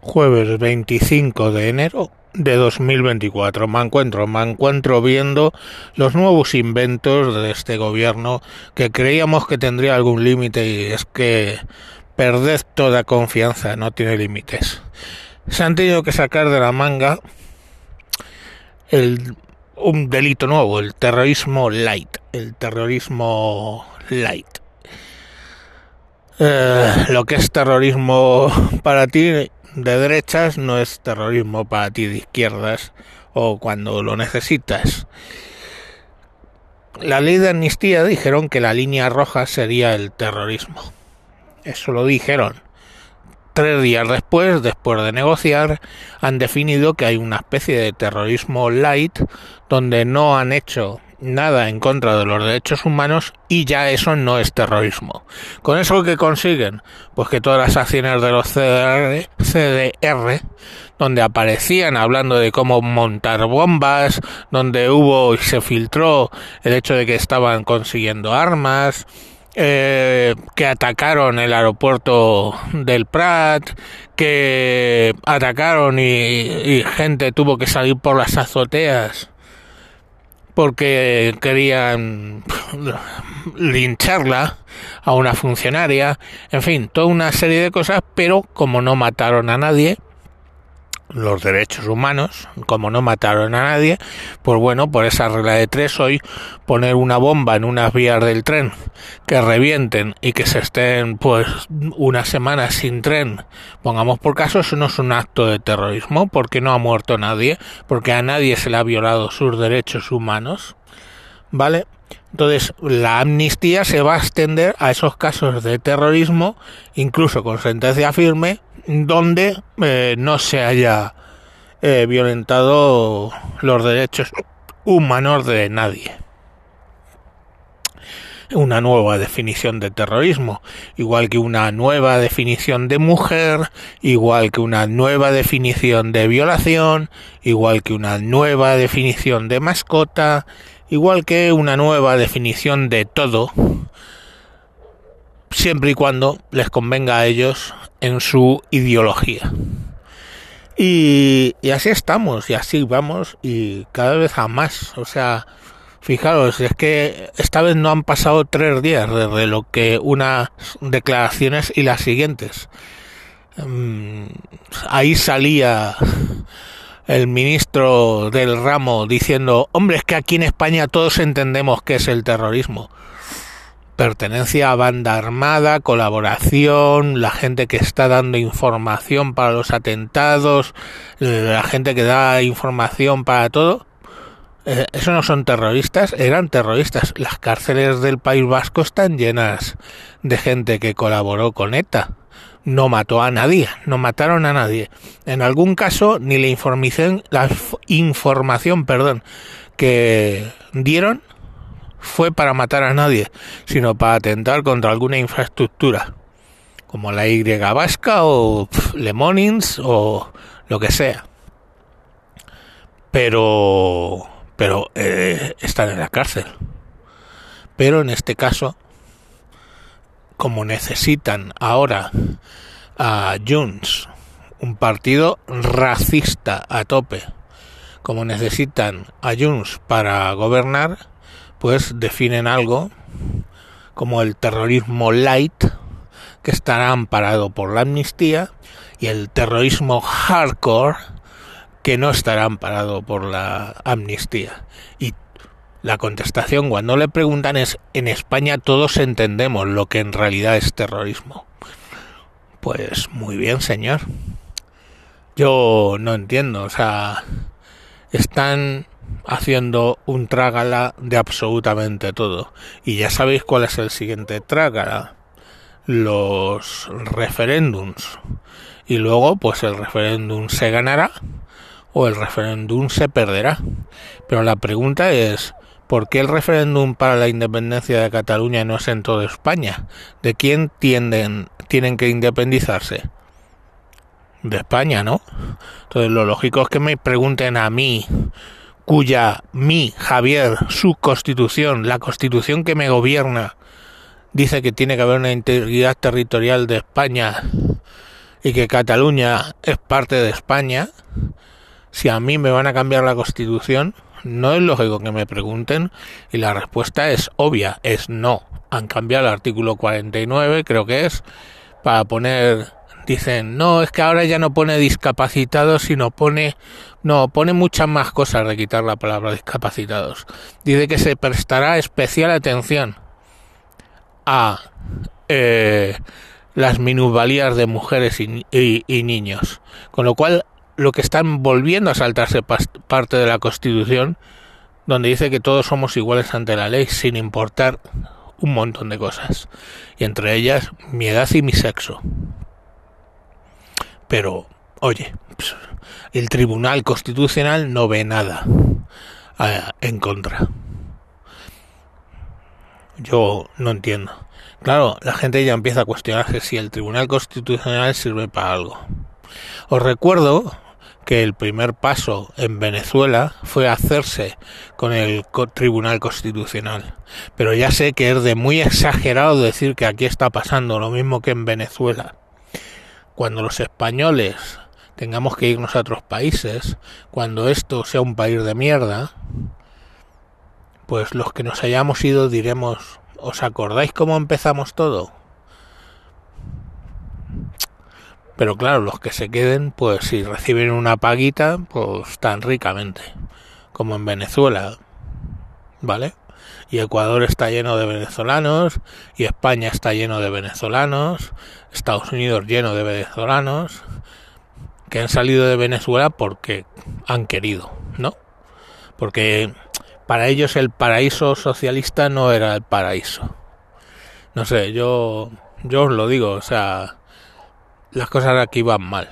jueves 25 de enero de 2024. Me encuentro, me encuentro viendo los nuevos inventos de este gobierno que creíamos que tendría algún límite y es que perder toda confianza no tiene límites. Se han tenido que sacar de la manga el, un delito nuevo, el terrorismo light, el terrorismo light. Eh, lo que es terrorismo para ti de derechas no es terrorismo para ti de izquierdas o cuando lo necesitas. La ley de amnistía dijeron que la línea roja sería el terrorismo. Eso lo dijeron. Tres días después, después de negociar, han definido que hay una especie de terrorismo light donde no han hecho nada en contra de los derechos humanos y ya eso no es terrorismo. ¿Con eso que consiguen? Pues que todas las acciones de los CDR, CDR, donde aparecían hablando de cómo montar bombas, donde hubo y se filtró el hecho de que estaban consiguiendo armas, eh, que atacaron el aeropuerto del Prat, que atacaron y, y gente tuvo que salir por las azoteas porque querían lincharla a una funcionaria, en fin, toda una serie de cosas, pero como no mataron a nadie, los derechos humanos, como no mataron a nadie, pues bueno, por esa regla de tres hoy poner una bomba en unas vías del tren que revienten y que se estén pues una semana sin tren, pongamos por caso, eso no es un acto de terrorismo porque no ha muerto nadie, porque a nadie se le ha violado sus derechos humanos, ¿vale? Entonces, la amnistía se va a extender a esos casos de terrorismo, incluso con sentencia firme, donde eh, no se haya eh, violentado los derechos humanos de nadie. Una nueva definición de terrorismo, igual que una nueva definición de mujer, igual que una nueva definición de violación, igual que una nueva definición de mascota, igual que una nueva definición de todo, siempre y cuando les convenga a ellos en su ideología. Y, así estamos, y así vamos, y cada vez a más. O sea, fijaros, es que esta vez no han pasado tres días desde lo que unas declaraciones y las siguientes. Mm, ahí salía el ministro del ramo diciendo, hombre, es que aquí en España todos entendemos qué es el terrorismo. Pertenencia a banda armada, colaboración, la gente que está dando información para los atentados, la gente que da información para todo. Eh, eso no son terroristas, eran terroristas. Las cárceles del País Vasco están llenas de gente que colaboró con ETA no mató a nadie, no mataron a nadie. En algún caso, ni la información, la información, perdón, que dieron fue para matar a nadie, sino para atentar contra alguna infraestructura, como la Y vasca o Lemonins o lo que sea. Pero, pero eh, están en la cárcel. Pero en este caso como necesitan ahora a Junts, un partido racista a tope, como necesitan a Junts para gobernar, pues definen algo como el terrorismo light, que estará amparado por la amnistía, y el terrorismo hardcore, que no estará amparado por la amnistía. Y la contestación cuando le preguntan es, en España todos entendemos lo que en realidad es terrorismo. Pues muy bien, señor. Yo no entiendo, o sea, están haciendo un trágala de absolutamente todo. Y ya sabéis cuál es el siguiente trágala. Los referéndums. Y luego, pues el referéndum se ganará o el referéndum se perderá. Pero la pregunta es, ¿Por qué el referéndum para la independencia de Cataluña no es en toda España? ¿De quién tienden, tienen que independizarse? De España, ¿no? Entonces lo lógico es que me pregunten a mí, cuya mi, Javier, su constitución, la constitución que me gobierna, dice que tiene que haber una integridad territorial de España y que Cataluña es parte de España, si a mí me van a cambiar la constitución, no es lógico que me pregunten y la respuesta es obvia, es no. Han cambiado el artículo 49, creo que es, para poner dicen, no, es que ahora ya no pone discapacitados, sino pone, no, pone muchas más cosas de quitar la palabra discapacitados. Dice que se prestará especial atención a eh, las minusvalías de mujeres y, y, niños. Con lo cual, lo que están volviendo a saltarse parte de la Constitución, donde dice que todos somos iguales ante la ley, sin importar un montón de cosas. Y entre ellas, mi edad y mi sexo. Pero, oye, el Tribunal Constitucional no ve nada eh, en contra. Yo no entiendo. Claro, la gente ya empieza a cuestionarse si el Tribunal Constitucional sirve para algo. Os recuerdo que el primer paso en Venezuela fue hacerse con el Tribunal Constitucional. Pero ya sé que es de muy exagerado decir que aquí está pasando lo mismo que en Venezuela cuando los españoles tengamos que irnos a otros países, cuando esto sea un país de mierda, pues los que nos hayamos ido diremos, ¿os acordáis cómo empezamos todo? Pero claro, los que se queden, pues si reciben una paguita, pues tan ricamente, como en Venezuela, ¿vale? y Ecuador está lleno de venezolanos y España está lleno de venezolanos, Estados Unidos lleno de venezolanos que han salido de Venezuela porque han querido, ¿no? Porque para ellos el paraíso socialista no era el paraíso. No sé, yo yo os lo digo, o sea, las cosas aquí van mal.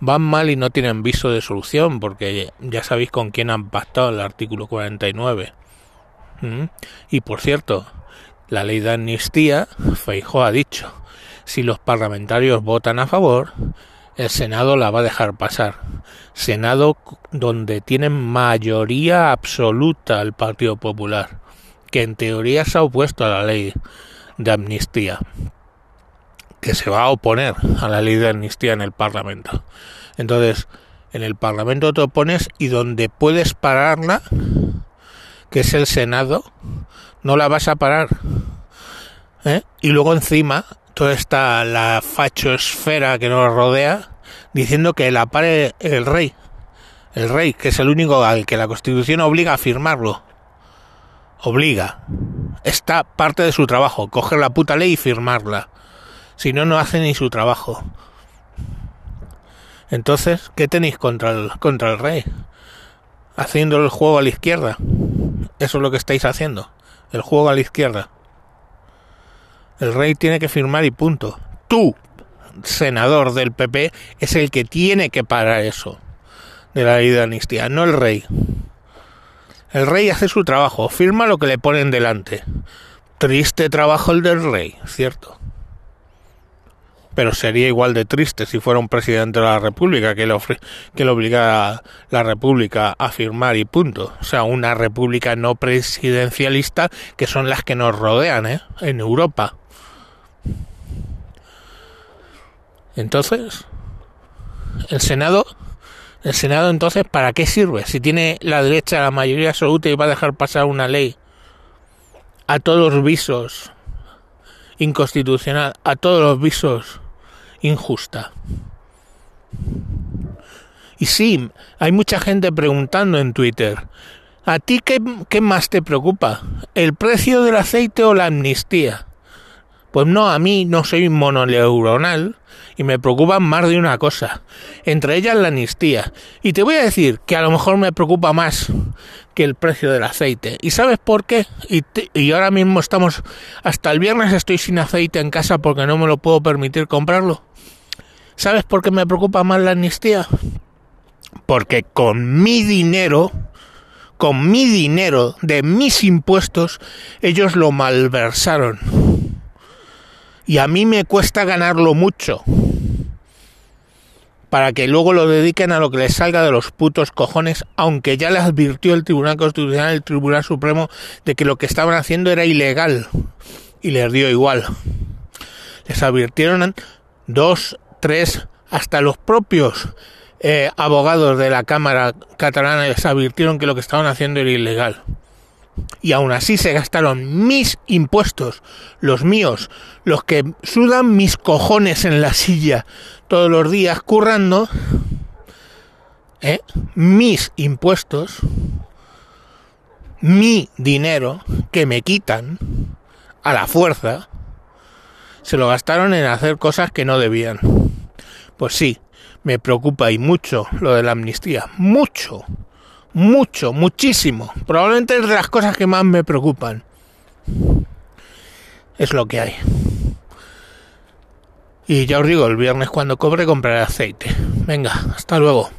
Van mal y no tienen viso de solución porque ya sabéis con quién han pactado el artículo 49 y por cierto, la ley de amnistía, Feijóo ha dicho, si los parlamentarios votan a favor, el Senado la va a dejar pasar. Senado donde tienen mayoría absoluta el Partido Popular, que en teoría se ha opuesto a la ley de amnistía, que se va a oponer a la ley de amnistía en el Parlamento. Entonces, en el Parlamento te opones y donde puedes pararla que es el Senado, no la vas a parar. ¿eh? Y luego encima, toda esta la fachosfera que nos rodea, diciendo que la pare el rey. El rey, que es el único al que la Constitución obliga a firmarlo. Obliga. Está parte de su trabajo, coger la puta ley y firmarla. Si no, no hace ni su trabajo. Entonces, ¿qué tenéis contra el, contra el rey? Haciendo el juego a la izquierda. Eso es lo que estáis haciendo. El juego a la izquierda. El rey tiene que firmar y punto. Tú, senador del PP, es el que tiene que parar eso de la ley de amnistía, no el rey. El rey hace su trabajo, firma lo que le ponen delante. Triste trabajo el del rey, ¿cierto? Pero sería igual de triste si fuera un presidente de la República que le, que le obligara a la República a firmar y punto. O sea, una República no presidencialista que son las que nos rodean ¿eh? en Europa. Entonces, el Senado, el Senado entonces, ¿para qué sirve? Si tiene la derecha la mayoría absoluta y va a dejar pasar una ley a todos los visos inconstitucional, a todos los visos injusta. Y sí, hay mucha gente preguntando en Twitter, ¿a ti qué, qué, más te preocupa? ¿El precio del aceite o la amnistía? Pues no, a mí no soy mononeuronal y me preocupa más de una cosa, entre ellas la amnistía. Y te voy a decir que a lo mejor me preocupa más que el precio del aceite. ¿Y sabes por qué? Y, y ahora mismo estamos, hasta el viernes estoy sin aceite en casa porque no me lo puedo permitir comprarlo. ¿Sabes por qué me preocupa más la amnistía? Porque con mi dinero, con mi dinero de mis impuestos, ellos lo malversaron y a mí me cuesta ganarlo mucho para que luego lo dediquen a lo que les salga de los putos cojones, aunque ya les advirtió el Tribunal Constitucional, el Tribunal Supremo, de que lo que estaban haciendo era ilegal y les dio igual. Les advirtieron dos tres, hasta los propios eh, abogados de la Cámara catalana les advirtieron que lo que estaban haciendo era ilegal. Y aún así se gastaron mis impuestos, los míos, los que sudan mis cojones en la silla todos los días currando, ¿eh? mis impuestos, mi dinero que me quitan a la fuerza, se lo gastaron en hacer cosas que no debían. Pues sí, me preocupa y mucho lo de la amnistía. Mucho, mucho, muchísimo. Probablemente es de las cosas que más me preocupan. Es lo que hay. Y ya os digo, el viernes cuando cobre compraré aceite. Venga, hasta luego.